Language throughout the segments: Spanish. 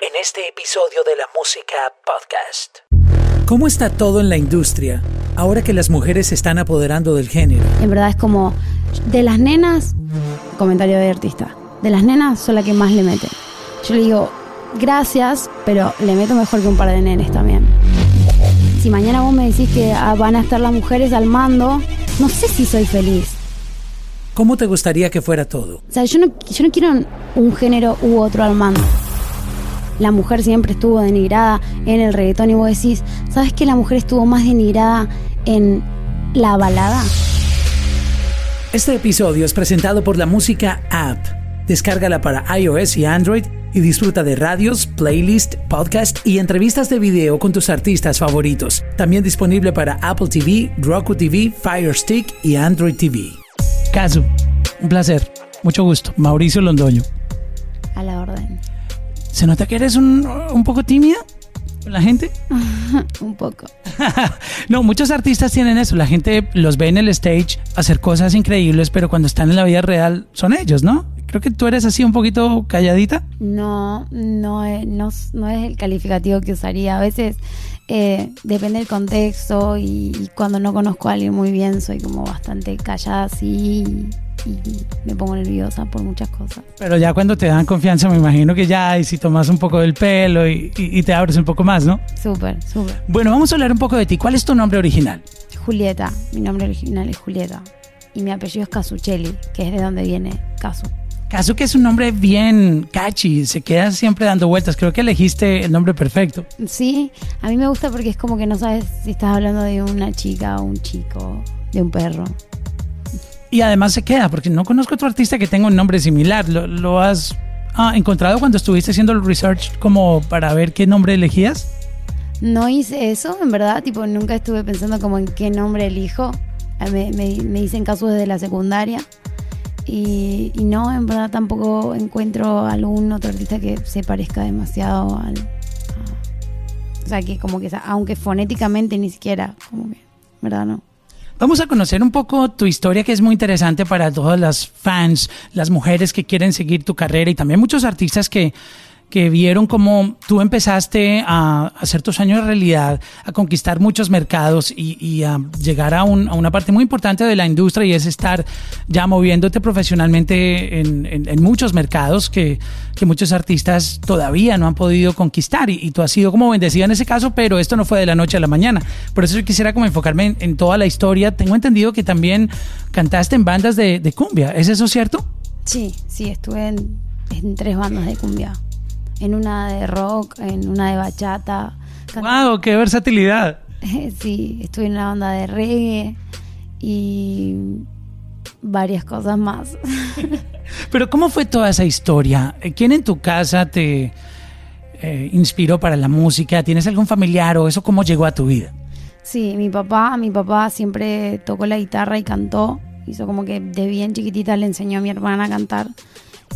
en este episodio de la Música Podcast. ¿Cómo está todo en la industria ahora que las mujeres se están apoderando del género? En verdad es como de las nenas, comentario de artista, de las nenas son las que más le meten. Yo le digo, gracias, pero le meto mejor que un par de nenes también. Si mañana vos me decís que ah, van a estar las mujeres al mando, no sé si soy feliz. ¿Cómo te gustaría que fuera todo? O sea, yo no, yo no quiero un género u otro al mando. La mujer siempre estuvo denigrada en el reggaetón y vos decís, ¿sabes que la mujer estuvo más denigrada en la balada? Este episodio es presentado por la música App. Descárgala para iOS y Android y disfruta de radios, playlist, podcast y entrevistas de video con tus artistas favoritos. También disponible para Apple TV, Roku TV, Fire Stick y Android TV. Casu, un placer. Mucho gusto. Mauricio Londoño. A la orden. ¿Se nota que eres un, un poco tímida con la gente? un poco. no, muchos artistas tienen eso. La gente los ve en el stage hacer cosas increíbles, pero cuando están en la vida real son ellos, ¿no? Creo que tú eres así un poquito calladita. No, no, es, no, no es el calificativo que usaría. A veces eh, depende del contexto y, cuando no conozco a alguien muy bien soy como bastante callada así y, me pongo nerviosa por muchas cosas. Pero ya cuando te dan confianza me imagino que ya y si tomas un poco del pelo y, y te abres un poco más, ¿no? Súper, súper. Bueno, vamos a hablar un poco de ti. ¿Cuál es tu nombre original? Julieta, mi nombre original es Julieta y mi apellido es Casuchelli, que es de donde viene Casu. Caso que es un nombre bien catchy, se queda siempre dando vueltas. Creo que elegiste el nombre perfecto. Sí, a mí me gusta porque es como que no sabes si estás hablando de una chica o un chico, de un perro. Y además se queda, porque no conozco otro artista que tenga un nombre similar. ¿Lo, has ah, encontrado cuando estuviste haciendo el research como para ver qué nombre elegías? No hice eso, en verdad, tipo, nunca estuve pensando como en qué nombre elijo. Me, me, me dicen casos desde la secundaria y, no, en verdad tampoco encuentro algún otro artista que se parezca demasiado al... o sea, que como que, aunque fonéticamente ni siquiera, como que, ¿verdad? No. Vamos a conocer un poco tu historia que es muy interesante para todas las fans, las mujeres que quieren seguir tu carrera y también muchos artistas que que vieron cómo tú empezaste a hacer tus sueños realidad, a conquistar muchos mercados y, a llegar a, una parte muy importante de la industria y es estar ya moviéndote profesionalmente en, muchos mercados que, muchos artistas todavía no han podido conquistar y, tú has sido como bendecida en ese caso, pero esto no fue de la noche a la mañana. Por eso yo quisiera como enfocarme en, toda la historia. Tengo entendido que también cantaste en bandas de, cumbia, ¿es eso cierto? Sí, sí, estuve en tres bandas de cumbia en una de rock, en una de bachata. ¡Wow! ¡Qué versatilidad! sí, estuve en una banda de reggae y varias cosas más. Pero ¿cómo fue toda esa historia? ¿Quién en tu casa te eh, inspiró para la música? ¿Tienes algún familiar o eso cómo llegó a tu vida? Sí, mi papá, mi papá siempre tocó la guitarra y cantó. Hizo como que de bien chiquitita le enseñó a mi hermana a cantar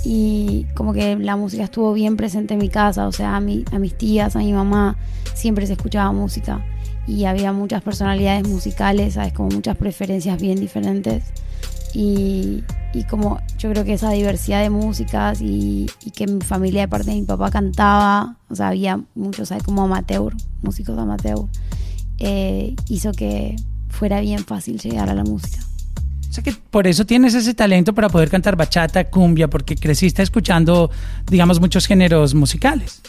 y como que la música estuvo bien presente en mi casa, o sea, a, mi, a mis tías, a mi mamá, siempre se escuchaba música y había muchas personalidades musicales, ¿sabes? Como muchas preferencias bien diferentes. Y, y como yo creo que esa diversidad de músicas y, y, que mi familia de parte de mi papá cantaba, o sea, había muchos, ¿sabes? Como amateur, músicos amateur, eh, hizo que fuera bien fácil llegar a la música. O sea que por eso tienes ese talento para poder cantar bachata, cumbia, porque creciste escuchando, digamos, muchos géneros musicales.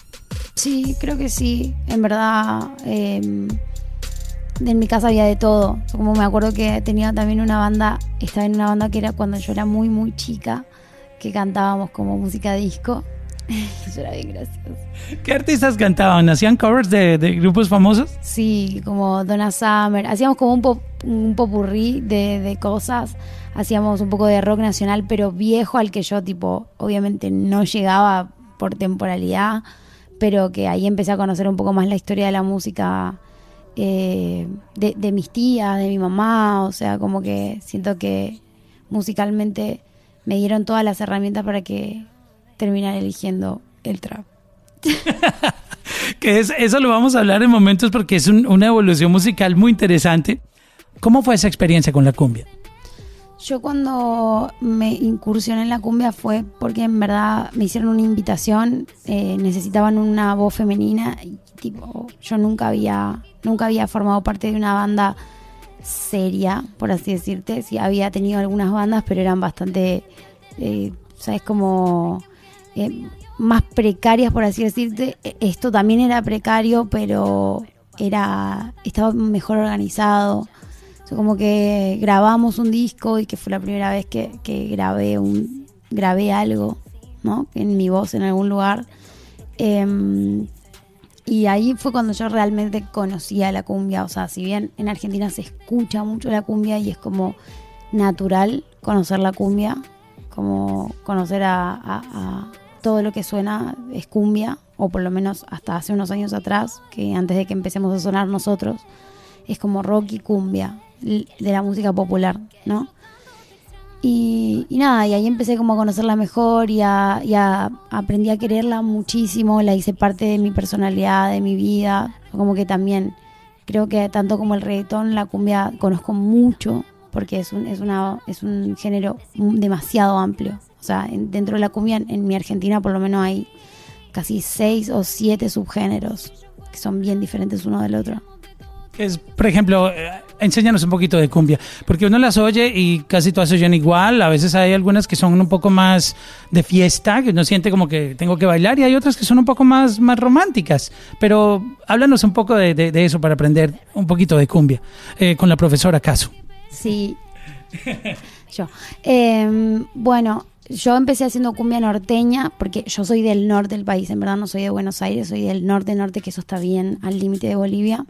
Sí, creo que sí. En verdad, em, en mi casa había de todo. Como me acuerdo que tenía también una banda, estaba en una banda que era cuando yo era muy, muy chica, que cantábamos como música disco. Eso era bien gracioso. ¿Qué artistas cantaban? ¿Hacían covers de, grupos famosos? Sí, como Donna Summer. Hacíamos como un, pop, un popurrí de, de cosas. Hacíamos un poco de rock nacional, pero viejo al que yo, tipo, obviamente no llegaba por temporalidad, pero que ahí empecé a conocer un poco más la historia de la música eh, de, de mis tías, de mi mamá. O sea, como que siento que musicalmente me dieron todas las herramientas para que terminar eligiendo el trap. que es, eso lo vamos a hablar en momentos porque es una evolución musical muy interesante. ¿Cómo fue esa experiencia con la cumbia? Yo cuando me incursioné en la cumbia fue porque en verdad me hicieron una invitación, eh, necesitaban una voz femenina y tipo, yo nunca había, nunca había formado parte de una banda seria, por así decirte. Sí, había tenido algunas bandas, pero eran bastante, eh, ¿sabes? Como eh, más precarias, por así decirte. E, esto también era precario, pero era estaba mejor organizado como que grabamos un disco y que fue la primera vez que, grabé un grabé algo, ¿no? En mi voz en algún lugar. Em, y ahí fue cuando yo realmente conocía la cumbia. O sea, si bien en Argentina se escucha mucho la cumbia y es como natural conocer la cumbia, como conocer a todo lo que suena es cumbia, o por lo menos hasta hace unos años atrás, que antes de que empecemos a sonar nosotros, es como rock y cumbia de la música popular, ¿no? Y, nada, y ahí empecé como a conocerla mejor y, a, aprendí a quererla muchísimo, la hice parte de mi personalidad, de mi vida, como que también creo que tanto como el reggaetón, la cumbia conozco mucho, porque es un, es una, es un género demasiado amplio. O sea, dentro de la cumbia, en mi Argentina por lo menos hay casi seis o siete subgéneros que son bien diferentes uno del otro. Es, por ejemplo, eh, enséñanos un poquito de cumbia, porque uno las oye y casi todas se oyen igual, a veces hay algunas que son un poco más de fiesta, que uno siente como que tengo que bailar, y hay otras que son un poco más, más románticas, pero háblanos un poco de, eso para aprender un poquito de cumbia, eh, con la profesora Caso. Sí, yo. Em, bueno, yo empecé haciendo cumbia norteña, porque yo soy del norte del país, en verdad no soy de Buenos Aires, soy del norte-norte, que eso está bien al límite de Bolivia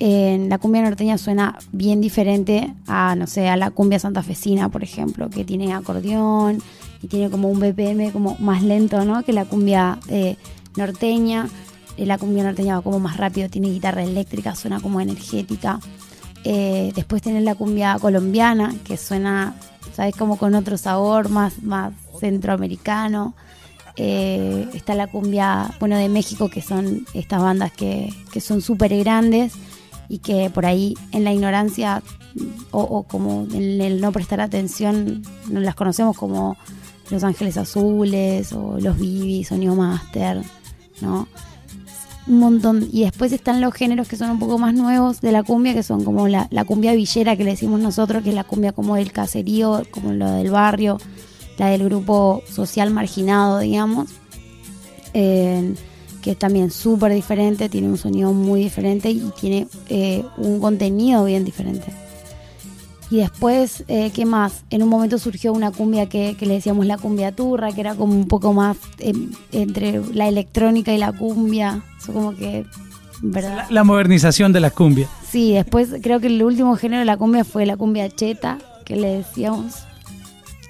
la cumbia norteña suena bien diferente a, no sé, a la cumbia santafesina, por ejemplo, que tiene acordeón y tiene como un BPM como más lento, ¿no? Que la cumbia eh, norteña. Eh, la cumbia norteña va como más rápido, tiene guitarra eléctrica, suena como energética. Eh, después tiene la cumbia colombiana, que suena, ¿sabes? Como con otro sabor, más, más centroamericano. está la cumbia, bueno, de México, que son estas bandas que, que son súper grandes y que por ahí en la ignorancia o, como en el no prestar atención las conocemos como Los Ángeles Azules o Los Bibis o New Master, ¿no? Un montón. Y después están los géneros que son un poco más nuevos de la cumbia, que son como la, cumbia villera que le decimos nosotros, que es la cumbia como del caserío, como la del barrio, la del grupo social marginado, digamos. Eh, que es también súper diferente, tiene un sonido muy diferente y tiene eh, un contenido bien diferente. Y después, eh, ¿qué más? En un momento surgió una cumbia que, le decíamos la cumbia turra, que era como un poco más em, entre la electrónica y la cumbia. Eso como que, ¿verdad? La, modernización de la cumbia. Sí, después creo que el último género de la cumbia fue la cumbia cheta, que le decíamos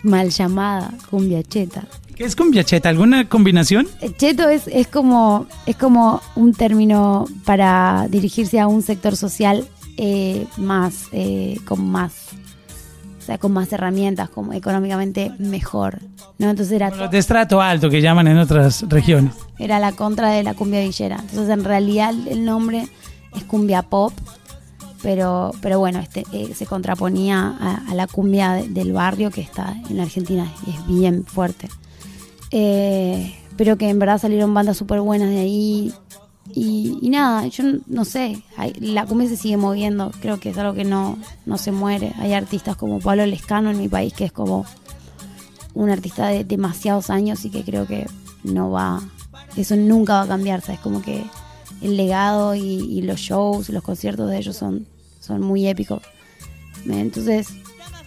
mal llamada cumbia cheta. ¿Qué es cumbia cheta? ¿Alguna combinación? Eh, cheto es, es, como, es como un término para dirigirse a un sector social eh, más, eh, con más, o sea, con más herramientas, como económicamente mejor. ¿no? Entonces era de estrato alto que llaman en otras regiones. Era la contra de la cumbia villera. Entonces en realidad el nombre es cumbia pop, pero, pero bueno, este se contraponía a, la cumbia del barrio que está en Argentina y es bien fuerte. Eh, pero que en verdad salieron bandas súper buenas de ahí. Y, nada, yo no sé, la cumbia se sigue moviendo, creo que es algo que no, no se muere. Hay artistas como Pablo Lescano en mi país, que es como un artista de demasiados años y que creo que no va, eso nunca va a cambiarse. Es como que el legado y, y los shows, los conciertos de ellos son, son muy épicos. Entonces,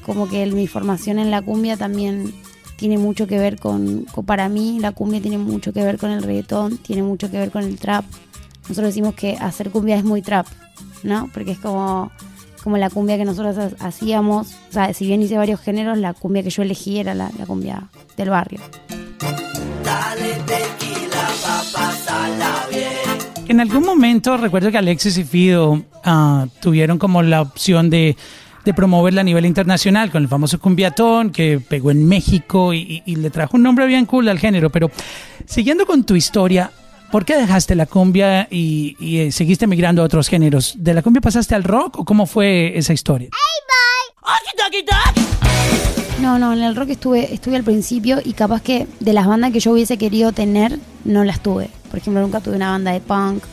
como que mi formación en la cumbia también tiene mucho que ver con, para mí la cumbia tiene mucho que ver con el reggaetón, tiene mucho que ver con el trap. Nosotros decimos que hacer cumbia es muy trap, ¿no? Porque es como, como la cumbia que nosotros hacíamos. O sea, si bien hice varios géneros, la cumbia que yo elegí era la, cumbia del barrio. En algún momento recuerdo que Alexis y Fido ah, tuvieron como la opción de de promoverla a nivel internacional con el famoso cumbiatón que pegó en México y, le trajo un nombre bien cool al género. Pero siguiendo con tu historia, ¿por qué dejaste la cumbia y, y, eh, seguiste migrando a otros géneros? ¿De la cumbia pasaste al rock o cómo fue esa historia? No, no, en el rock estuve, estuve al principio y capaz que de las bandas que yo hubiese querido tener, no las tuve. Por ejemplo, nunca tuve una banda de punk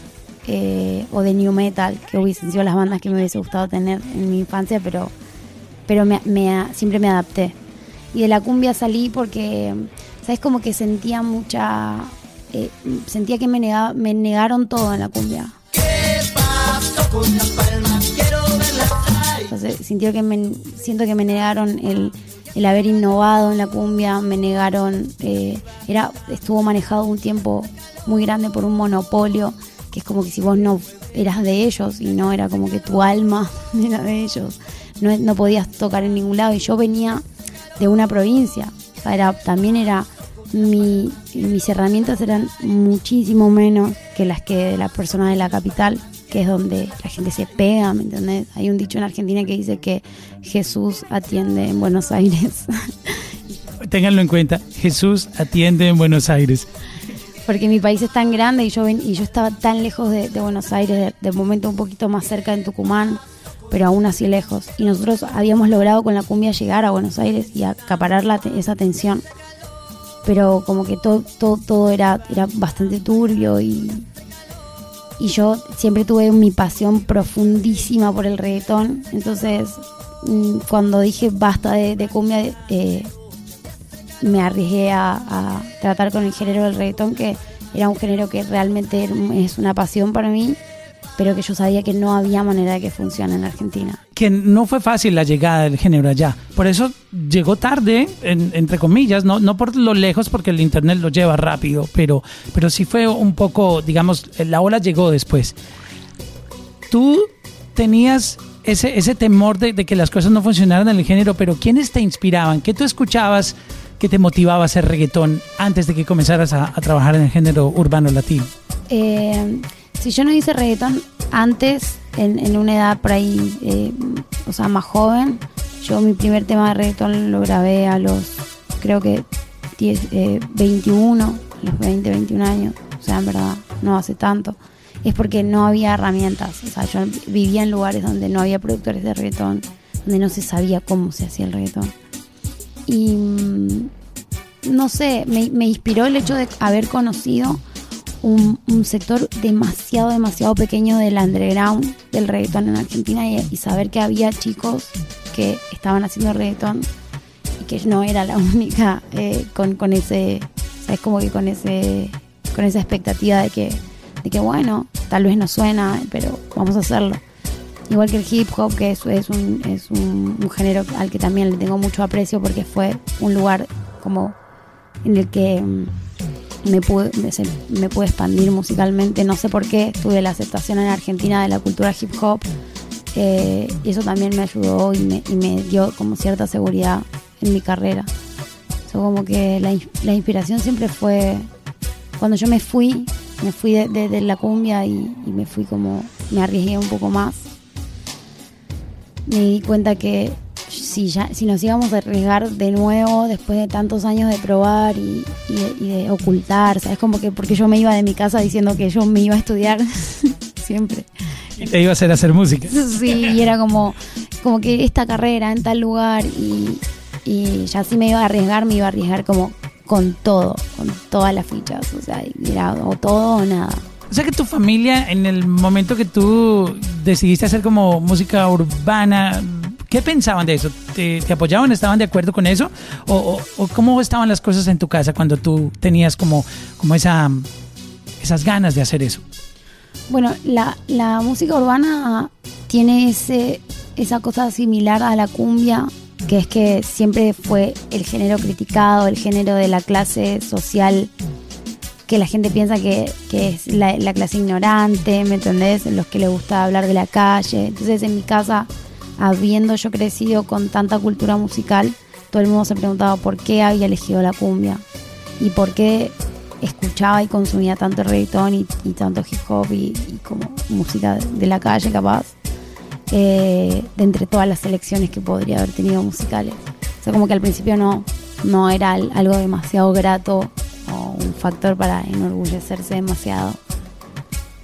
eh, o de new metal, que hubiesen sido las bandas que me hubiese gustado tener en mi infancia, pero, pero me, siempre me adapté. Y de la cumbia salí porque, ¿sabes? Como que sentía mucha... Eh, sentía que me, me negaron todo en la cumbia. Entonces, sintió que me, siento que me negaron el, el haber innovado en la cumbia, me negaron, eh, era, estuvo manejado un tiempo muy grande por un monopolio, que es como que si vos no eras de ellos y no era como que tu alma era de ellos, no, no podías tocar en ningún lado y yo venía de una provincia, era, también era, mi, mis herramientas eran muchísimo menos que las que de la persona de la capital que es donde la gente se pega, ¿me entendés? Hay un dicho en Argentina que dice que Jesús atiende en Buenos Aires. Ténganlo en cuenta, Jesús atiende en Buenos Aires. Porque mi país es tan grande y yo, ven, y yo estaba tan lejos de, Buenos Aires, de, momento un poquito más cerca en Tucumán, pero aún así lejos. Y nosotros habíamos logrado con la cumbia llegar a Buenos Aires y acaparar la, esa atención. Pero como que todo, todo, todo era, era bastante turbio y, y yo siempre tuve mi pasión profundísima por el reggaetón. Entonces, mm, cuando dije basta de, cumbia, eh, me arriesgué a, tratar con el género del reggaetón, que era un género que realmente es una pasión para mí pero que yo sabía que no había manera de que funcione en Argentina. Que no fue fácil la llegada del género allá. Por eso llegó tarde, entre comillas, no, no por lo lejos, porque el Internet lo lleva rápido, pero, pero sí fue un poco, digamos, la ola llegó después. Tú tenías ese, ese temor de, que las cosas no funcionaran en el género, pero ¿quiénes te inspiraban? ¿Qué tú escuchabas que te motivaba a hacer reggaetón antes de que comenzaras a, trabajar en el género urbano latino? Eh, si yo no hice reggaetón antes, en, una edad por ahí, eh, o sea, más joven, yo mi primer tema de reggaetón lo grabé a los, creo que 10, 21, eh, los 20, 21 años, o sea, en verdad, no hace tanto. Es porque no había herramientas, o sea, yo vivía en lugares donde no había productores de reggaetón, donde no se sabía cómo se hacía el reggaetón. Y mm, no sé, me, me inspiró el hecho de haber conocido un, sector demasiado, demasiado pequeño del underground del reggaetón en Argentina y, saber que había chicos que estaban haciendo reggaetón y que no era la única eh, con, con ese, ¿sabes? Como que con ese con esa expectativa de que, de que bueno, tal vez no suena, pero vamos a hacerlo. Igual que el hip hop, que eso es un, es un, un género al que también le tengo mucho aprecio porque fue un lugar como en el que mm, me pude, me, pude expandir musicalmente. No sé por qué tuve la aceptación en Argentina de la cultura hip hop. Eh, y eso también me ayudó y me, y me, dio como cierta seguridad en mi carrera. So, como que la, la, inspiración siempre fue cuando yo me fui, me fui de, la cumbia y, y, me fui como, me arriesgué un poco más. Me di cuenta que si, ya, si nos íbamos a arriesgar de nuevo después de tantos años de probar y, de ocultar, ¿sabes? Como que porque yo me iba de mi casa diciendo que yo me iba a estudiar siempre. Y te iba a hacer hacer música. Sí, y era como, como que esta carrera en tal lugar y, y ya si me iba a arriesgar, me iba a arriesgar como con todo, con todas las fichas, o sea, era o todo o nada. O sea que tu familia, en el momento que tú decidiste hacer como música urbana, ¿Qué pensaban de eso? ¿Te, apoyaban? ¿Estaban de acuerdo con eso? ¿O, cómo estaban las cosas en tu casa cuando tú tenías como, como esa, esas ganas de hacer eso? Bueno, la, música urbana tiene ese, esa cosa similar a la cumbia, que es que siempre fue el género criticado, el género de la clase social que la gente piensa que, que es la, la, clase ignorante, ¿me entendés? Los que le gusta hablar de la calle. Entonces en mi casa habiendo yo crecido con tanta cultura musical, todo el mundo se preguntaba por qué había elegido la cumbia y por qué escuchaba y consumía tanto reggaetón y, tanto hip hop y, como música de la calle capaz, eh, de entre todas las selecciones que podría haber tenido musicales. O sea, como que al principio no, no era algo demasiado grato o un factor para enorgullecerse demasiado.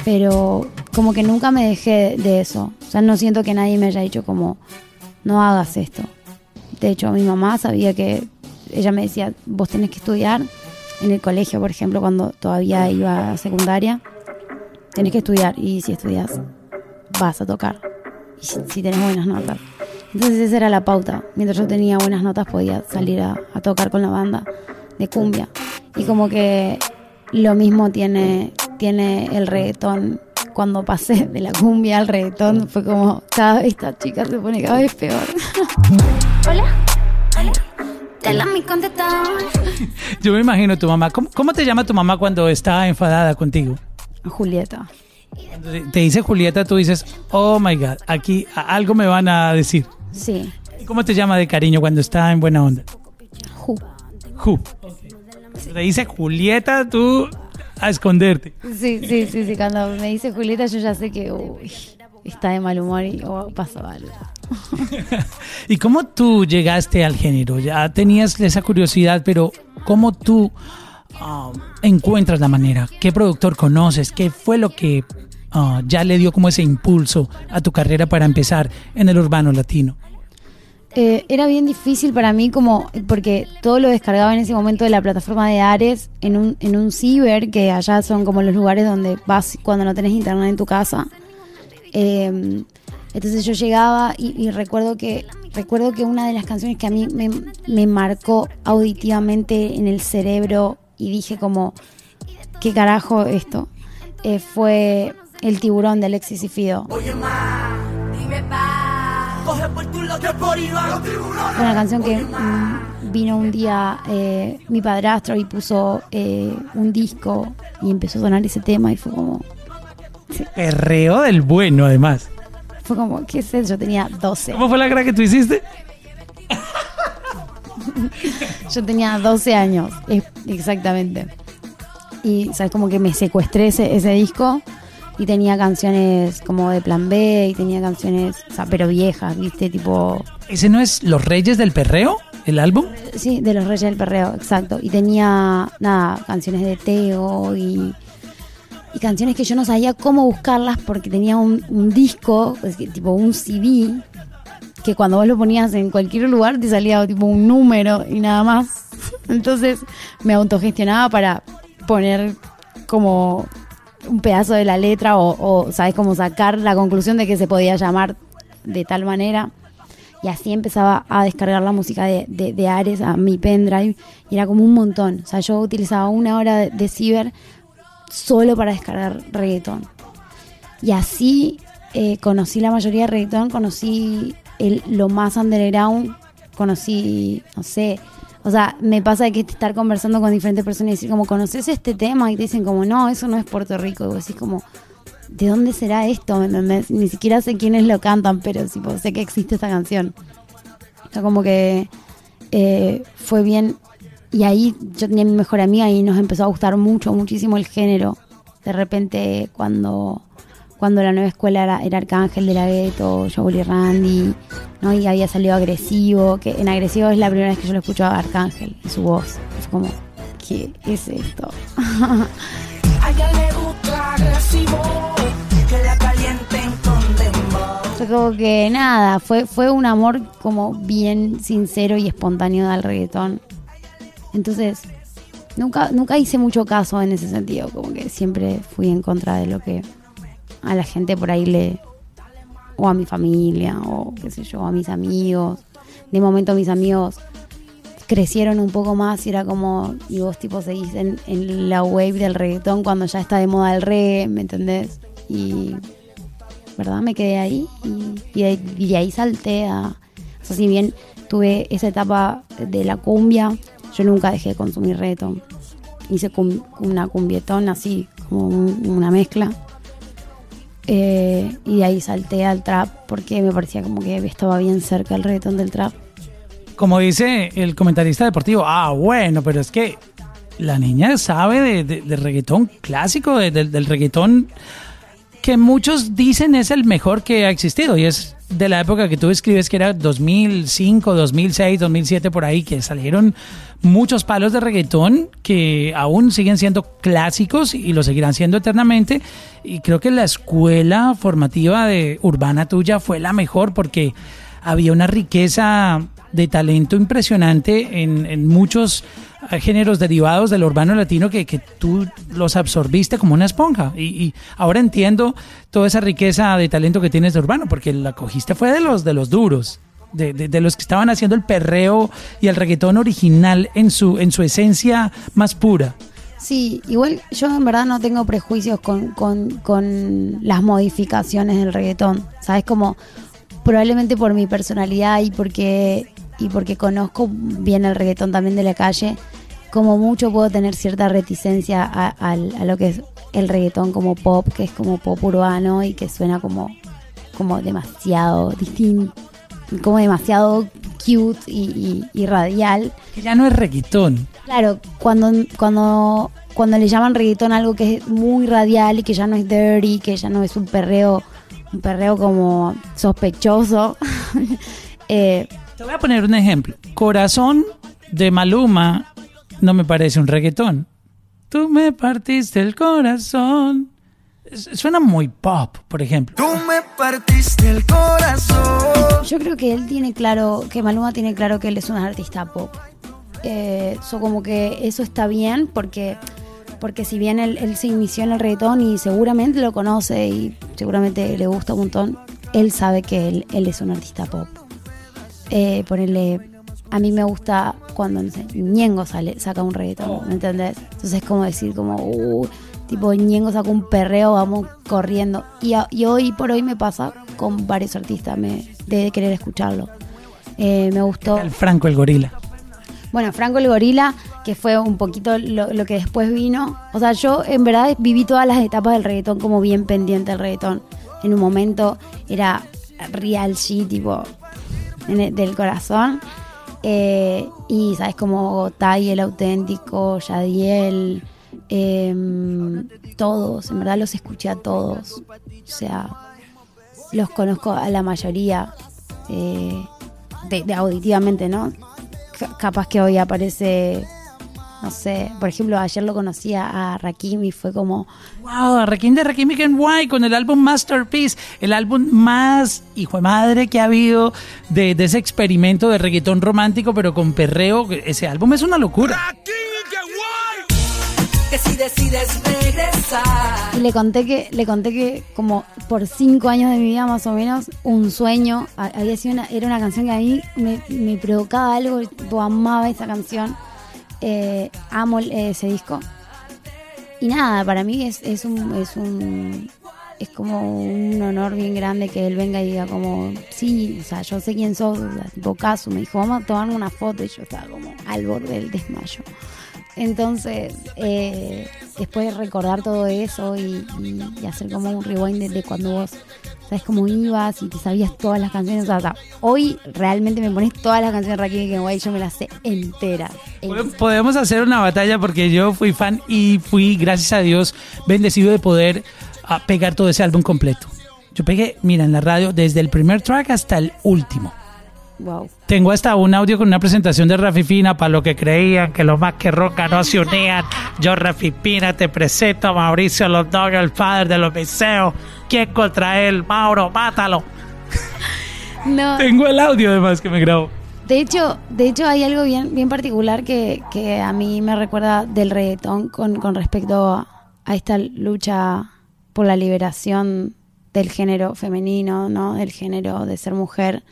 Pero como que nunca me dejé de eso. No siento que nadie me haya dicho como, no hagas esto. De hecho, mi mamá sabía que, ella me decía, vos tenés que estudiar en el colegio, por ejemplo, cuando todavía iba a secundaria, tenés que estudiar y si estudias vas a tocar, si, si buenas notas. Entonces esa era la pauta. Mientras yo tenía buenas notas podía salir a, a tocar con la banda de cumbia. Y como que lo mismo tiene, tiene el reggaetón. Cuando pasé de la cumbia al reggaetón fue como cada vez esta chica se pone cada vez peor. Hola. Hola. Yo me imagino tu mamá. ¿Cómo, cómo te llama tu mamá cuando está enfadada contigo? Julieta. Cuando te- dice Julieta, tú dices, oh my God, aquí algo me van a decir. Sí. ¿Y ¿Cómo te llama de cariño cuando está en buena onda? Ju. Ju. Te dice Julieta, tú a esconderte. Sí, sí, sí, sí. Cuando me dice Julieta yo ya sé que uy, está de mal humor y oh, pasó algo. ¿Y cómo tú llegaste al género? Ya tenías esa curiosidad, pero ¿cómo tú ah, encuentras la manera? ¿Qué productor conoces? ¿Qué fue lo que ah, ya le dio como ese impulso a tu carrera para empezar en el urbano latino? Eh, era bien difícil para mí como porque todo lo descargaba en ese momento de la plataforma de Ares en un, en un ciber, que allá son como los lugares donde vas cuando no tenés internet en tu casa. Eh, entonces yo llegaba y, recuerdo que recuerdo que una de las canciones que a mí me, marcó auditivamente en el cerebro y dije como, ¿qué carajo esto? Eh, fue El tiburón de Alexis y Fido. Dime Fue una canción que mm, vino un día eh, mi padrastro y puso eh, un disco y empezó a sonar ese tema y fue como, Perreo del bueno, además. fue como, ¿qué es eso? Yo tenía 12. ¿Cómo fue la cara que tú hiciste? Yo tenía 12 años, exactamente. Y, ¿sabes? Como que me secuestré ese, ese disco y tenía canciones como de Plan B y tenía canciones, o sea, pero viejas, ¿viste? Tipo, ¿Ese no es Los Reyes del Perreo, el álbum? Sí, de los Reyes del Perreo, exacto. Y tenía, nada, canciones de Teo y, y canciones que yo no sabía cómo buscarlas porque tenía un, un disco, es que, tipo un CD, que cuando vos lo ponías en cualquier lugar te salía tipo un número y nada más. Entonces me autogestionaba para poner como un pedazo de la letra o, ¿sabes? Como sacar la conclusión de que se podía llamar de tal manera. Y así empezaba a descargar la música de, de, de Ares a mi pendrive. Y era como un montón. O sea, yo utilizaba una hora de, de ciber solo para descargar reggaetón. Y así eh, conocí la mayoría de reggaetón, conocí el, lo más underground, conocí, no sé, o sea, me pasa que estar conversando con diferentes personas y decir como, ¿conoces este tema? Y te dicen como, no, eso no es Puerto Rico. Y vos decís como, ¿de dónde será esto? ¿Me? Ni siquiera sé quiénes lo cantan, pero tipo, sé que existe esta canción. O sea, como que eh, fue bien. Y ahí yo tenía mi mejor amiga y nos empezó a gustar mucho, muchísimo el género. De repente, cuando, cuando la nueva escuela era, era Arcángel de la Gueto, y Randy, ¿no? y había salido agresivo, que en agresivo es la primera vez que yo lo escucho a Arcángel y su voz. Es como, ¿qué es esto? A ella le gusta agresivo. Que la calienten con. Fue como que nada, fue, fue un amor como bien sincero y espontáneo del reggaetón. Entonces, nunca, nunca hice mucho caso en ese sentido, como que siempre fui en contra de lo que a la gente por ahí le, o a mi familia, o qué sé yo, a mis amigos. De momento mis amigos crecieron un poco más y era como, y vos tipo seguís en, en la wave del reggaetón cuando ya está de moda el reggae, ¿me entendés? Y ¿verdad? Me quedé ahí y, de, ahí salté a... O sea, si bien tuve esa etapa de la cumbia, yo nunca dejé de consumir reggaetón. Hice una cumbietón así, como un- una mezcla. Eh, y ahí salté al trap porque me parecía como que estaba bien cerca el reggaetón del trap. Como dice el comentarista deportivo, ah, bueno, pero es que la niña sabe de, de- reggaetón clásico, de- del- del reggaetón que muchos dicen es el mejor que ha existido y es de la época que tú escribes que era 2005, 2006, 2007 por ahí que salieron muchos palos de reggaetón que aún siguen siendo clásicos y lo seguirán siendo eternamente. Y creo que la escuela formativa de urbana tuya fue la mejor porque había una riqueza de talento impresionante en, en muchos eh, géneros derivados del urbano latino que, que tú los absorbiste como una esponja. Y, y ahora entiendo toda esa riqueza de talento que tienes de urbano, porque la cogiste fue de los, de los duros. De, de- de los que estaban haciendo el perreo y el reggaetón original en su, en su esencia más pura. Sí, igual yo en verdad no tengo prejuicios con, con, con las modificaciones del reggaetón. ¿Sabes? Como probablemente por mi personalidad y porque, y porque conozco bien el reggaetón también de la calle, como mucho puedo tener cierta reticencia a, a lo que es el reggaetón como pop, que es como pop urbano y que suena como, como demasiado distinto, como demasiado cute y, y- y radial. Que ya no es reggaetón. Claro, cuando, cuando, cuando le llaman reggaetón algo que es muy radial y que ya no es dirty, que ya no es un perreo, un perreo como sospechoso. eh, Te voy a poner un ejemplo. Corazón de Maluma no me parece un reggaetón. Tú me partiste el corazón. Es- Suena muy pop, por ejemplo. Tú me partiste el corazón. yo creo que él tiene claro, que Maluma tiene claro que él es un artista pop. Eh, so como que eso está bien porque porque si bien él, él se inició en el reggaetón y seguramente lo conoce y seguramente le gusta un montón, él sabe que él, él es un artista pop. Eh, ponerle, a mí me gusta cuando no sé, Ñengo sale, saca un reggaetón, ¿me entendés? Entonces es como decir como, uh, tipo Ñengo saca un perreo, vamos corriendo. Y, a- y hoy por hoy me pasa con varios artistas, me, de querer escucharlo. Eh, me gustó. El Franco el gorila. Bueno, Franco el Gorila, que fue un poquito lo, lo que después vino. O sea, yo en verdad viví todas las etapas del reggaetón como bien pendiente del reggaetón. En un momento era real shit, tipo, del corazón. Eh, y, ¿sabes? Como Tai, el auténtico, Yadiel, em, todos, en verdad los escuché a todos. O sea, los conozco a la mayoría, eh, de, auditivamente, ¿no? Ca- capaz que hoy aparece, no sé, por ejemplo, ayer lo conocía a Rakim y fue como, Wow, Rakim de Rakim y White con el álbum Masterpiece, el álbum más hijo de madre que ha habido de, de ese experimento de reggaetón romántico, pero con perreo. Ese álbum es una locura. Que si decides regresar. y le conté que, le conté que como por cinco años de mi vida más o menos, un sueño, había sido una, era una canción que a mí me, me provocaba algo, tipo, amaba esa canción, eh, amo eh, ese disco. Y nada, para mí es, es un, es un, es como un honor bien grande que él venga y diga como, sí, o sea, yo sé quién sos, o sea, me dijo, vamos a tomar una foto y yo estaba como al borde del desmayo. Entonces, eh, después de recordar todo eso y hacer como un rewind de, de cuando vos sabes cómo ibas y te sabías todas las canciones, o sea, o sea, hoy realmente me pones todas las canciones de Rakim y Kenway, yo me las sé enteras. Pod- Podemos hacer una batalla porque yo fui fan y fui, gracias a Dios, bendecido de poder ah, pegar todo ese álbum completo. Yo pegué, mira, en la radio desde el primer track hasta el último. Wow. Tengo hasta un audio con una presentación de Rafi Pina para lo que creían que los más que roca no se unían. Yo, Rafi Pina, te presento a Mauricio Londoño, el padre de los miseos. ¿Quién contra él? Mauro, mátalo. No, Tengo el audio además que me grabó. De hecho, de hecho hay algo bien, bien particular que, que a mí me recuerda del reggaetón con, con respecto a, a esta lucha por la liberación del género femenino, ¿no? Del género de ser mujer,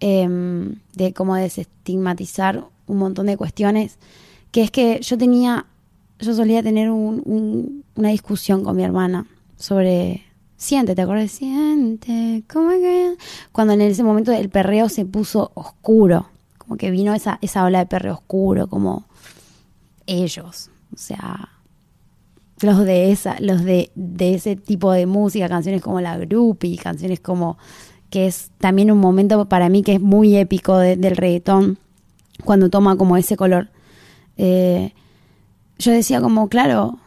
em, de cómo desestigmatizar un montón de cuestiones, que es que yo tenía, yo solía tener un- un- una discusión con mi hermana sobre siente, ¿te acuerdas? Siente, ¿cómo que? Cuando en ese momento el perreo se puso oscuro, como que vino esa, esa ola de perreo oscuro, como ellos, o sea, los de esa, los de, de ese tipo de música, canciones como la groupie, canciones como que es también un momento para mí que es muy épico de- del reggaetón, cuando toma como ese color. Eh, yo decía como, claro,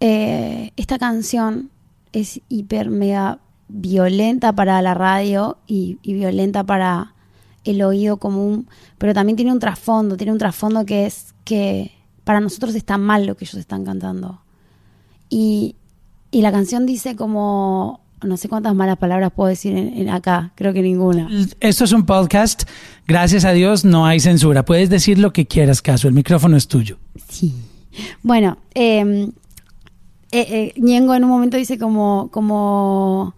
eh, esta canción es hiper mega violenta para la radio y, y violenta para el oído común, pero también tiene un trasfondo, tiene un trasfondo que es que para nosotros está mal lo que ellos están cantando. Y, y la canción dice como, no sé cuántas malas palabras puedo decir en, en acá, creo que ninguna. Esto es un podcast. Gracias a Dios no hay censura. Puedes decir lo que quieras, Caso. El micrófono es tuyo. Sí. Bueno, eh, eh, eh, Ñengo en un momento dice como, como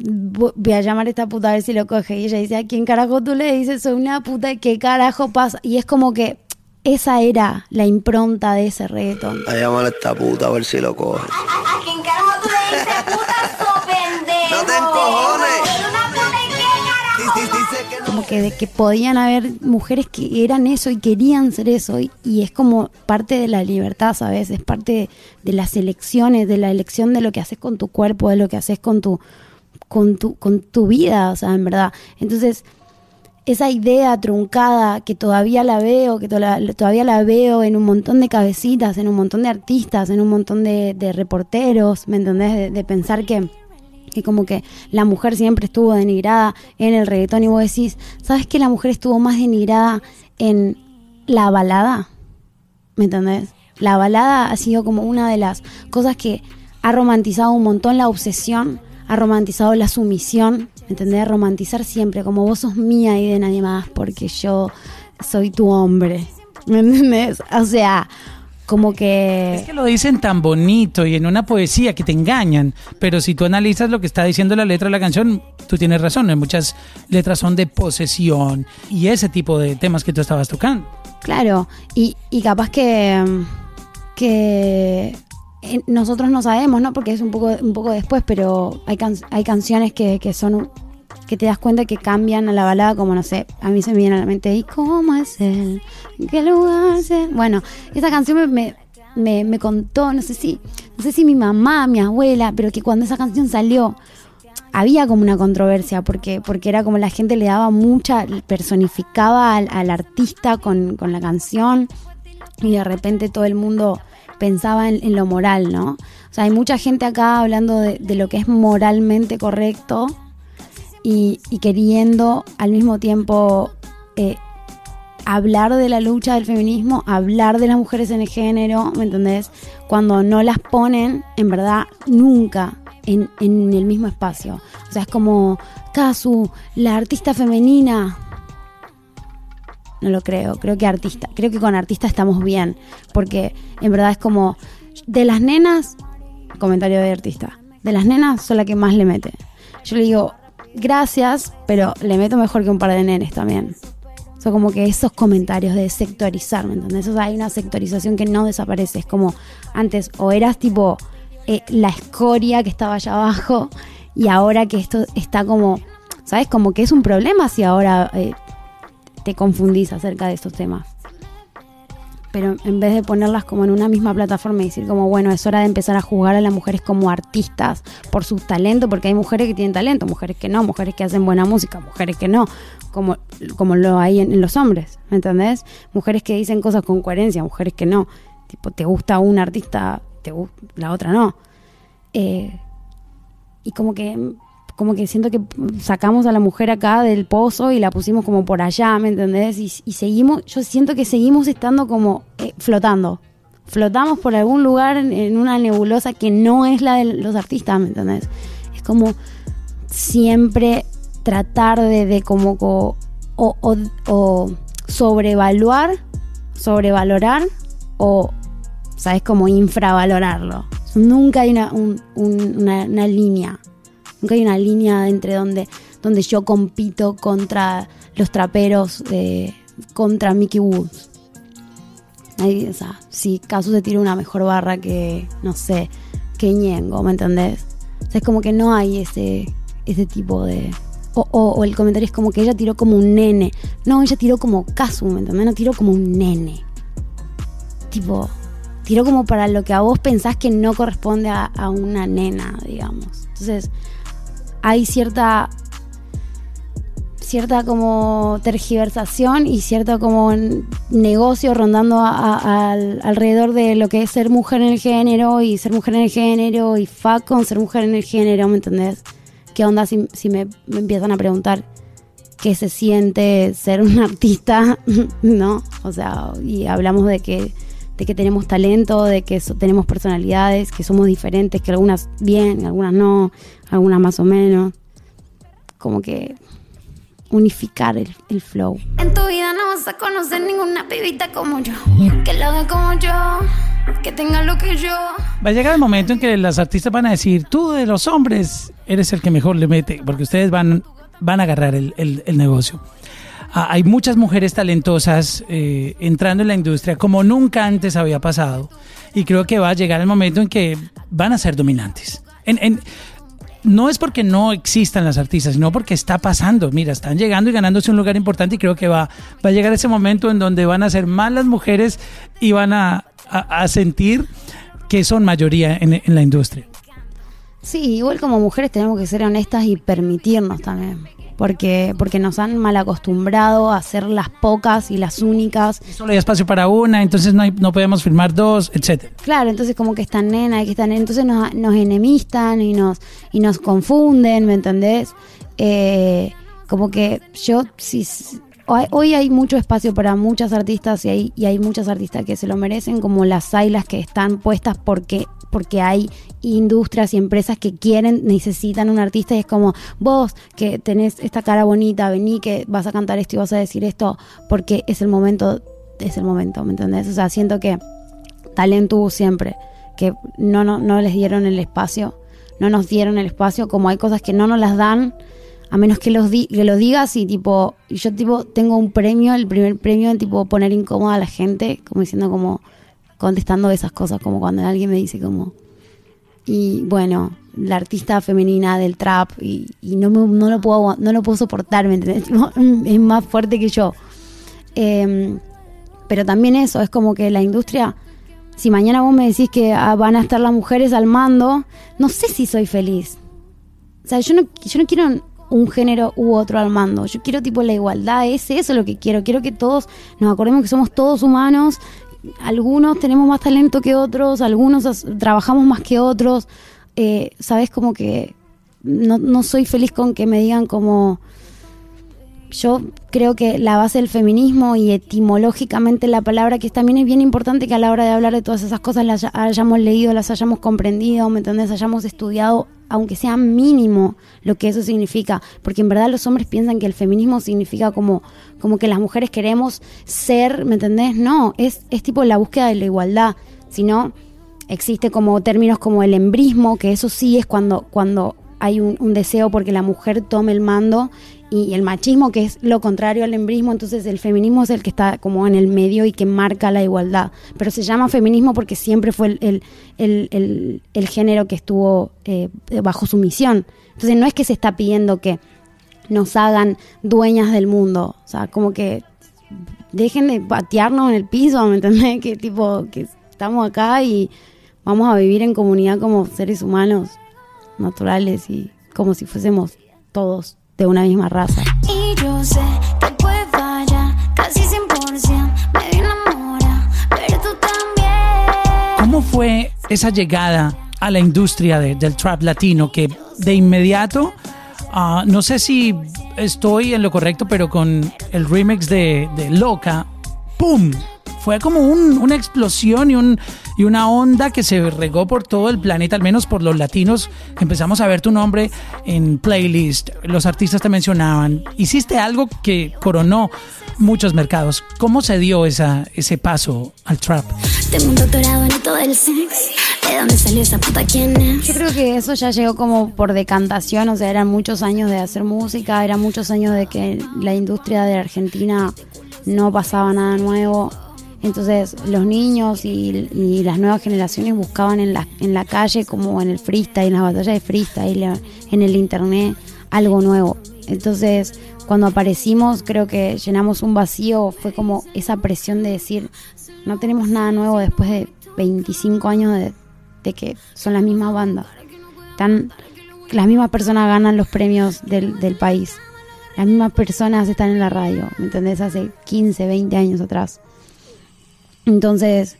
"Vo- voy a llamar a esta puta a ver si lo coge. Y ella dice, ¿a quién carajo tú le dices? Soy una puta, ¿qué carajo pasa? Y es como que esa era la impronta de ese reggaetón. A llamar a esta puta a ver si lo coge. ¿A quién carajo como que de que podían haber mujeres que eran eso y querían ser eso y, y es como parte de la libertad, ¿sabes? Es parte de, de las elecciones, de la elección de lo que haces con tu cuerpo, de lo que haces con tu con tu con tu vida, o sea, en verdad. Entonces, esa idea truncada que todavía la veo, que to- la- todavía la veo en un montón de cabecitas, en un montón de artistas, en un montón de, de reporteros, ¿me entendés? De, de pensar que, que como que la mujer siempre estuvo denigrada en el reggaetón y vos decís, ¿sabes que la mujer estuvo más denigrada en la balada? ¿Me entendés? La balada ha sido como una de las cosas que ha romantizado un montón la obsesión, ha romantizado la sumisión, ¿me entendés? Romantizar siempre, como vos sos mía y de nadie más, porque yo soy tu hombre, ¿me entendés? O sea, como que... Es que lo dicen tan bonito y en una poesía que te engañan, pero si tú analizas lo que está diciendo la letra de la canción, tú tienes razón, en muchas letras son de posesión y ese tipo de temas que tú estabas tocando. Claro, y, y capaz que, que eh, nosotros no sabemos, ¿no? Porque es un poco, un poco después, pero hay, can- hay canciones que, que son que te das cuenta que cambian a la balada, como no sé, a mí se me viene a la mente, ¿y cómo es él? ¿En qué lugar es él? Bueno, esa canción me, me, me, contó, no sé si, no sé si mi mamá, mi abuela, pero que cuando esa canción salió, había como una controversia porque porque era como la gente le daba mucha personificaba al, al artista con, con la canción y de repente todo el mundo pensaba en, en lo moral, ¿no? O sea, hay mucha gente acá hablando de, de lo que es moralmente correcto y, y queriendo al mismo tiempo eh, hablar de la lucha del feminismo, hablar de las mujeres en el género, ¿me entendés? Cuando no las ponen, en verdad, nunca en, en el mismo espacio. O sea, es como, Kazu, la artista femenina. No lo creo, creo que artista, creo que con artista estamos bien, porque en verdad es como, de las nenas, comentario de artista, de las nenas son la que más le mete. Yo le digo, gracias, pero le meto mejor que un par de nenes también. Son como que esos comentarios de sectorizar, ¿me entendés? O sea, hay una sectorización que no desaparece. Es como antes, o eras tipo eh, la escoria que estaba allá abajo, y ahora que esto está como, ¿sabes? Como que es un problema si ahora eh, te confundís acerca de estos temas. Pero en vez de ponerlas como en una misma plataforma y decir como, bueno, es hora de empezar a juzgar a las mujeres como artistas por su talento, porque hay mujeres que tienen talento, mujeres que no, mujeres que hacen buena música, mujeres que no, como, como lo hay en, los hombres, ¿me entendés? Mujeres que dicen cosas con coherencia, mujeres que no. Tipo, te gusta un artista, te gu- la otra no. Eh, y como que como que siento que sacamos a la mujer acá del pozo y la pusimos como por allá, ¿me entendés? Y, seguimos, yo siento que seguimos estando como eh, flotando. Flotamos por algún lugar en, una nebulosa que no es la de los artistas, ¿me entendés? Es como siempre tratar de, como co- o, o- o sobrevaluar, sobrevalorar o, ¿sabes? Como infravalorarlo. Nunca hay una, un- un- una, una línea. Nunca hay una línea entre donde, donde yo compito contra los traperos, eh, contra Mickey Woods. Ahí, o sea, si Casu se tira una mejor barra que, no sé, que Ñengo, ¿me entendés? O sea, es como que no hay ese, ese tipo de... O, o- el comentario es como que ella tiró como un nene. No, ella tiró como Casu, ¿me entendés? No tiró como un nene. Tipo, tiró como para lo que a vos pensás que no corresponde a una nena, digamos. Entonces, hay cierta cierta como tergiversación y cierto como negocio rondando al- alrededor de lo que es ser mujer en el género y ser mujer en el género y fuck con ser mujer en el género, ¿me entendés? ¿Qué onda si, si me, me empiezan a preguntar qué se siente ser un artista, ¿no? O sea, y hablamos de que de que tenemos talento, de que so- tenemos personalidades, que somos diferentes, que algunas bien, algunas no, algunas más o menos. Como que unificar el, el flow. En tu vida no vas a conocer ninguna pibita como yo. Que lo haga como yo. Que tenga lo que yo. Va a llegar el momento en que las artistas van a decir, tú de los hombres eres el que mejor le mete, porque ustedes van, van a agarrar el, el- el negocio. Ah, hay muchas mujeres talentosas eh, entrando en la industria como nunca antes había pasado y creo que va a llegar el momento en que van a ser dominantes. No es porque no existan las artistas, sino porque está pasando. Mira, están llegando y ganándose un lugar importante y creo que va, a llegar ese momento en donde van a ser más las mujeres y van a sentir que son mayoría en, en la industria. Sí, igual como mujeres tenemos que ser honestas y permitirnos también. Porque, porque nos han mal acostumbrado a ser las pocas y las únicas. Solo hay espacio para una, entonces no, hay- no podemos firmar dos, etcétera. Claro, entonces como que están nena, que están nena, entonces nos, nos enemistan y nos, y nos confunden, ¿me entendés? Eh, como que yo, si, hoy, hay mucho espacio para muchas artistas y hay, y hay muchas artistas que se lo merecen, como las hay las que están puestas porque, porque hay industrias y empresas que quieren, necesitan un artista y es como vos que tenés esta cara bonita, vení que vas a cantar esto y vas a decir esto porque es el momento, es el momento, ¿me entendés? O sea, siento que talento hubo siempre, que no, no, no les dieron el espacio, no nos dieron el espacio, como hay cosas que no nos las dan, a menos que, los di- que lo digas y tipo, yo tipo tengo un premio, el primer premio en tipo poner incómoda a la gente, como diciendo como, contestando esas cosas, como cuando alguien me dice como, y bueno, la artista femenina del trap y, no, me- no, lo puedo, no lo puedo soportar, ¿me es más fuerte que yo. Em, pero también eso, es como que la industria, si mañana vos me decís que ah, van a estar las mujeres al mando, no sé si soy feliz. O sea, yo no, yo no quiero un género u otro al mando. Yo quiero tipo la igualdad, es eso lo que quiero. Quiero que todos nos acordemos que somos todos humanos. Algunos tenemos más talento que otros, algunos trabajamos más que otros. Eh, Sabes, como que no, no soy feliz con que me digan como yo creo que la base del feminismo y etimológicamente la palabra, que también es bien importante que a la hora de hablar de todas esas cosas las haya- hayamos leído, las hayamos comprendido, ¿me entendés? Hayamos estudiado, aunque sea mínimo, lo que eso significa. Porque en verdad los hombres piensan que el feminismo significa como, como que las mujeres queremos ser, ¿me entendés? No, es, es tipo la búsqueda de la igualdad. Sino existe como términos como el embrismo, que eso sí es cuando, cuando hay un, un deseo porque la mujer tome el mando y el machismo que es lo contrario al embrismo, entonces el feminismo es el que está como en el medio y que marca la igualdad. Pero se llama feminismo porque siempre fue el, el, el, el- el género que estuvo eh, bajo sumisión. Entonces no es que se está pidiendo que nos hagan dueñas del mundo, o sea, como que dejen de patearnos en el piso, ¿me entendés? Que tipo, que estamos acá y vamos a vivir en comunidad como seres humanos naturales y como si fuésemos todos de una misma raza. Y yo sé que puede fallar casi 100%. Me enamora, pero tú también. ¿Cómo fue esa llegada a la industria de- del trap latino que de inmediato, ah, no sé si estoy en lo correcto, pero con el remix de, de Loca, ¡pum! Fue como un- una explosión y, un, y una onda que se regó por todo el planeta, al menos por los latinos. Empezamos a ver tu nombre en playlist, los artistas te mencionaban. Hiciste algo que coronó muchos mercados. ¿Cómo se dio esa, ese paso al trap? Tengo un doctorado en todo el sex. ¿De dónde salió esa puta quién es? Yo creo que eso ya llegó como por decantación, o sea, eran muchos años de hacer música, eran muchos años de que la industria de Argentina no pasaba nada nuevo. Entonces los niños y, las nuevas generaciones buscaban en la, en la calle, como en el freestyle, en las batallas de freestyle, en el internet, algo nuevo. Entonces cuando aparecimos creo que llenamos un vacío, fue como esa presión de decir, no tenemos nada nuevo después de 25 años de, que son las mismas bandas. Están, las mismas personas ganan los premios del, del país. Las mismas personas están en la radio, ¿me entendés? Hace 15, 20 años atrás. Entonces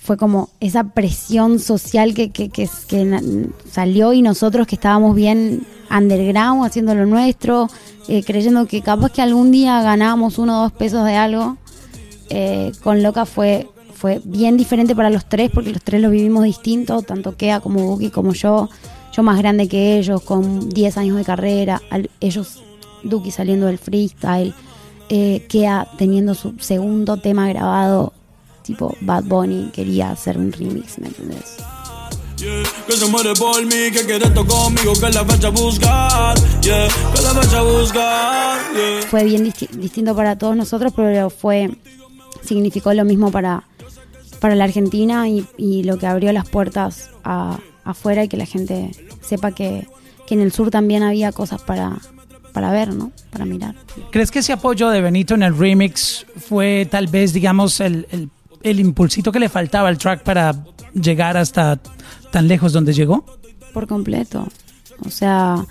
fue como esa presión social que, que, que, que salió y nosotros que estábamos bien underground haciendo lo nuestro, eh, creyendo que capaz que algún día ganábamos uno o dos pesos de algo, eh, con Loca fue, fue bien diferente para los tres porque los tres lo vivimos distinto, tanto Kea como Buki como yo. Yo más grande que ellos, con 10 años de carrera, al- ellos, Duki saliendo del freestyle, eh, Kea teniendo su segundo tema grabado, tipo Bad Bunny, quería hacer un remix, ¿me entendés? Yeah, que se muere por mí, que quiere esto conmigo, que la vaya a buscar, yeah, que la vaya a buscar, yeah. fue bien disti- distinto para todos nosotros, pero fue significó lo mismo para, para la Argentina y, y lo que abrió las puertas a- afuera y que la gente sepa que, que en el sur también había cosas para, para ver, ¿no? Para mirar. ¿Crees que ese apoyo de Benito en el remix fue tal vez, digamos, el, el, el impulsito que le faltaba al track para llegar hasta tan lejos donde llegó? Por completo. O sea,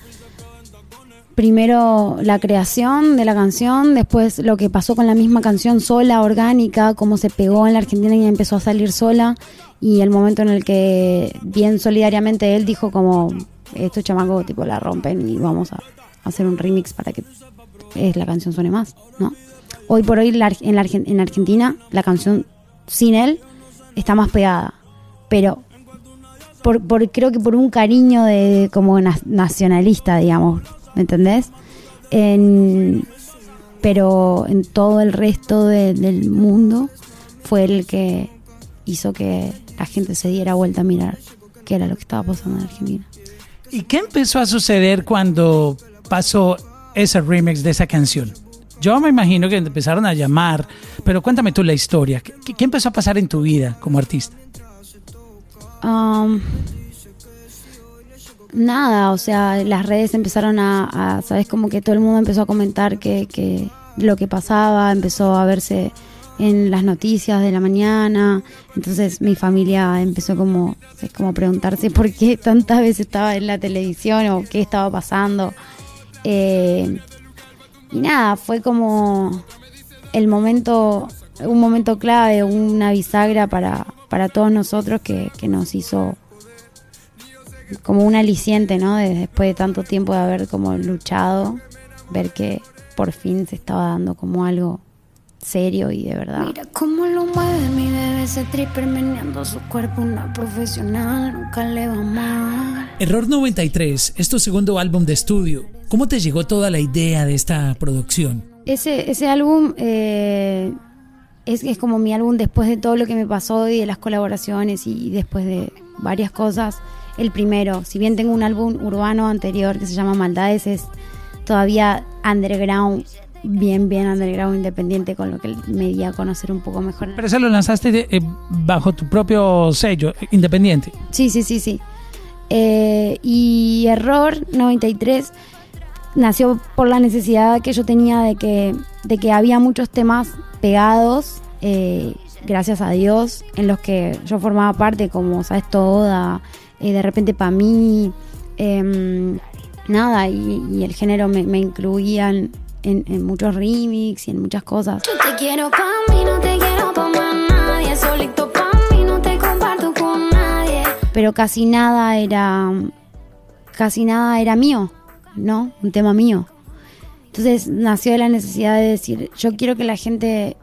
primero la creación de la canción, después lo que pasó con la misma canción sola, orgánica, cómo se pegó en la Argentina y empezó a salir sola, y el momento en el que bien solidariamente él dijo como estos chamacos tipo la rompen y vamos a hacer un remix para que eh, la canción suene más, ¿no? Hoy por hoy en, la en Argentina la canción sin él está más pegada, pero por, creo que por un cariño de como na- nacionalista, digamos, ¿me entendés? En- pero en todo el resto de- del mundo fue el que hizo que la gente se diera vuelta a mirar qué era lo que estaba pasando en Argentina. ¿Y qué empezó a suceder cuando pasó ese remix de esa canción? Yo me imagino que empezaron a llamar, pero cuéntame tú la historia. ¿Qué, empezó a pasar en tu vida como artista? Um, nada, o sea, las redes empezaron a, sabes, como que todo el mundo empezó a comentar que, que lo que pasaba, empezó a verse en las noticias de la mañana, entonces mi familia empezó como, como a preguntarse por qué tantas veces estaba en la televisión o qué estaba pasando. Eh, y nada, fue como el momento, un momento clave, una bisagra para, para todos nosotros que, que nos hizo como un aliciente, ¿no? De- después de tanto tiempo de haber como luchado, ver que por fin se estaba dando como algo serio y de verdad. Mira cómo lo mueve mi bebé, ese tripper meneando su cuerpo, una profesional, nunca le va mal. Error 93 es tu segundo álbum de estudio. ¿Cómo te llegó toda la idea de esta producción? Ese, ese álbum eh, es, es como mi álbum después de todo lo que me pasó y de las colaboraciones y después de varias cosas. El primero, si bien tengo un álbum urbano anterior que se llama Maldades, es todavía underground, bien, bien underground, independiente, con lo que me di a conocer un poco mejor. Pero eso lo lanzaste de- eh, bajo tu propio sello, independiente. Sí, sí, sí, sí. Eh, y Error 93 nació por la necesidad que yo tenía de que, de que había muchos temas pegados, eh, gracias a Dios, en los que yo formaba parte, como sabes toda, eh, de repente para mí, em, nada, y, y el género me, en, en muchos remix y en muchas cosas. Yo te quiero pa' mí, no te quiero pa' más nadie. Solito pa' mí, no te comparto con nadie. pero casi nada era casi nada era mío, ¿no? Un tema mío. Entonces nació de la necesidad de decir, yo quiero que la gente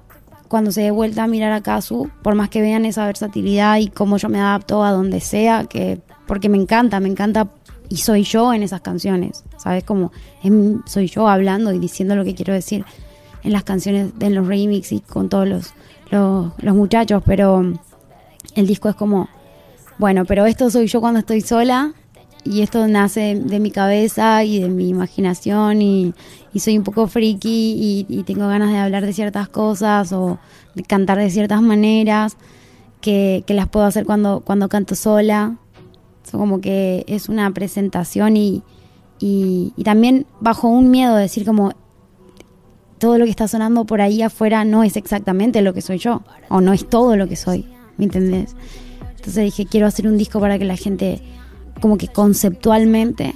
cuando se dé vuelta a mirar a Kazu, por más que vean esa versatilidad y cómo yo me adapto a donde sea, que porque me encanta, me encanta y soy yo en esas canciones, ¿sabes? Como em- soy yo hablando y diciendo lo que quiero decir en las canciones, en los remix y con todos los, los, los muchachos, pero el disco es como, bueno, pero esto soy yo cuando estoy sola y esto nace de mi cabeza y de mi imaginación y, y soy un poco friki y, tengo ganas de hablar de ciertas cosas o de cantar de ciertas maneras que, que las puedo hacer cuando, cuando canto sola. So, como que es una presentación y, y, y también bajo un miedo de decir como todo lo que está sonando por ahí afuera no es exactamente lo que soy yo o no es todo lo que soy, ¿me entendés? Entonces dije, quiero hacer un disco para que la gente como que conceptualmente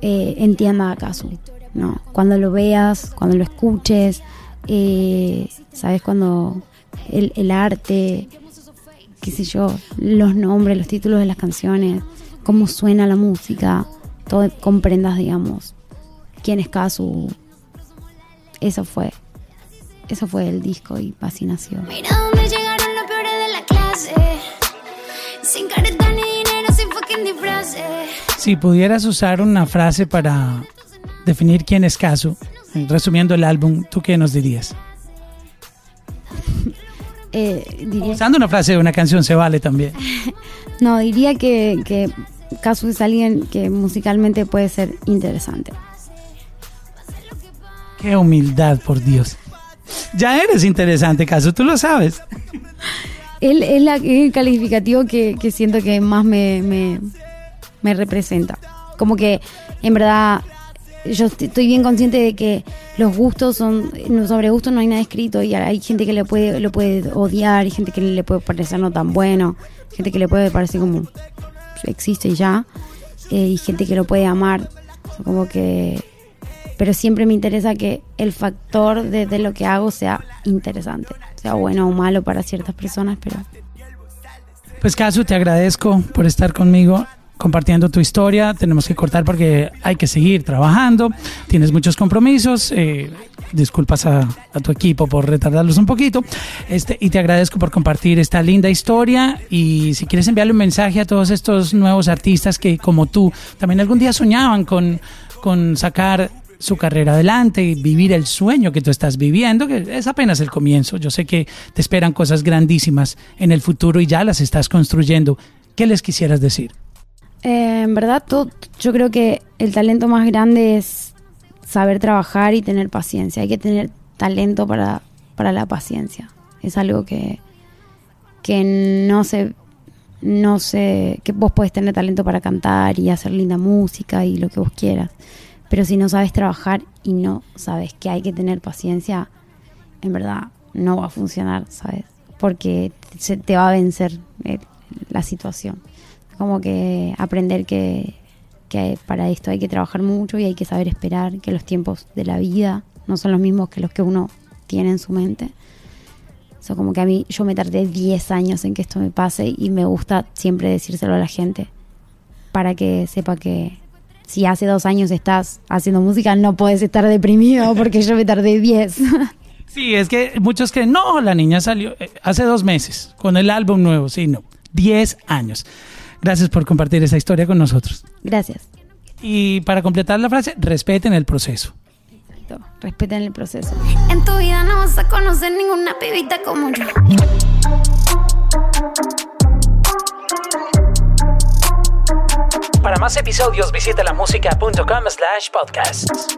eh, entienda acaso, ¿no? Cuando lo veas, cuando lo escuches, eh, ¿sabes? Cuando el, arte, qué sé yo, los nombres, los títulos de las canciones, cómo suena la música, todo comprendas, digamos, quién es Casu. Eso fue, eso fue el disco y así nació. Mira dónde llegaron los peores careta ni dinero, sin. Si pudieras usar una frase para definir quién es Casu, resumiendo el álbum, ¿tú qué nos dirías? Eh, diría, Usando una frase de una canción se vale también. no, diría que, que Casu es alguien que musicalmente puede ser interesante. Qué humildad, por Dios. Ya eres interesante, Casu, tú lo sabes. Él es la- el calificativo que, que siento que más me, me, representa. Como que en verdad yo est- estoy bien consciente de que los gustos son, sobre gustos no hay nada escrito y hay gente que le puede, lo puede odiar, hay gente que le puede parecer no tan bueno, gente que le puede parecer como existe y ya, eh, y gente que lo puede amar. Como que pero siempre me interesa que el factor de, de lo que hago sea interesante, sea bueno o malo para ciertas personas, pero Pues Casu, te agradezco por estar conmigo compartiendo tu historia. Tenemos que cortar porque hay que seguir trabajando. Tienes muchos compromisos. eh, disculpas a, a tu equipo por retardarlos un poquito. Este, y te agradezco por compartir esta linda historia. Y si quieres enviarle un mensaje a todos estos nuevos artistas que, como tú, también algún día soñaban con, con sacar su carrera adelante y vivir el sueño que tú estás viviendo, que es apenas el comienzo. Yo sé que te esperan cosas grandísimas en el futuro y ya las estás construyendo. ¿Qué les quisieras decir? Eh, en verdad, todo- yo creo que el talento más grande es saber trabajar y tener paciencia. Hay que tener talento para, para la paciencia. Es algo que, que no se, no sé, que vos podés tener talento para cantar y hacer linda música y lo que vos quieras. Pero si no sabes trabajar y no sabes que hay que tener paciencia, en verdad no va a funcionar, ¿sabes? Porque te va a vencer la situación como que aprender que, que para esto hay que trabajar mucho y hay que saber esperar, que los tiempos de la vida no son los mismos que los que uno tiene en su mente. O como que a mí yo me tardé 10 años en que esto me pase y me gusta siempre decírselo a la gente para que sepa que si hace dos años estás haciendo música no puedes estar deprimido porque yo me tardé 10. Sí, es que muchos creen, no, la niña salió eh, hace dos meses con el álbum nuevo. Sí, no, 10 años. Gracias por compartir esa historia con nosotros. Gracias. Y para completar la frase, respeten el proceso. Respeten el proceso. En tu vida no vas a conocer ninguna pibita como yo. Para más episodios visita lamusica.com slash podcasts.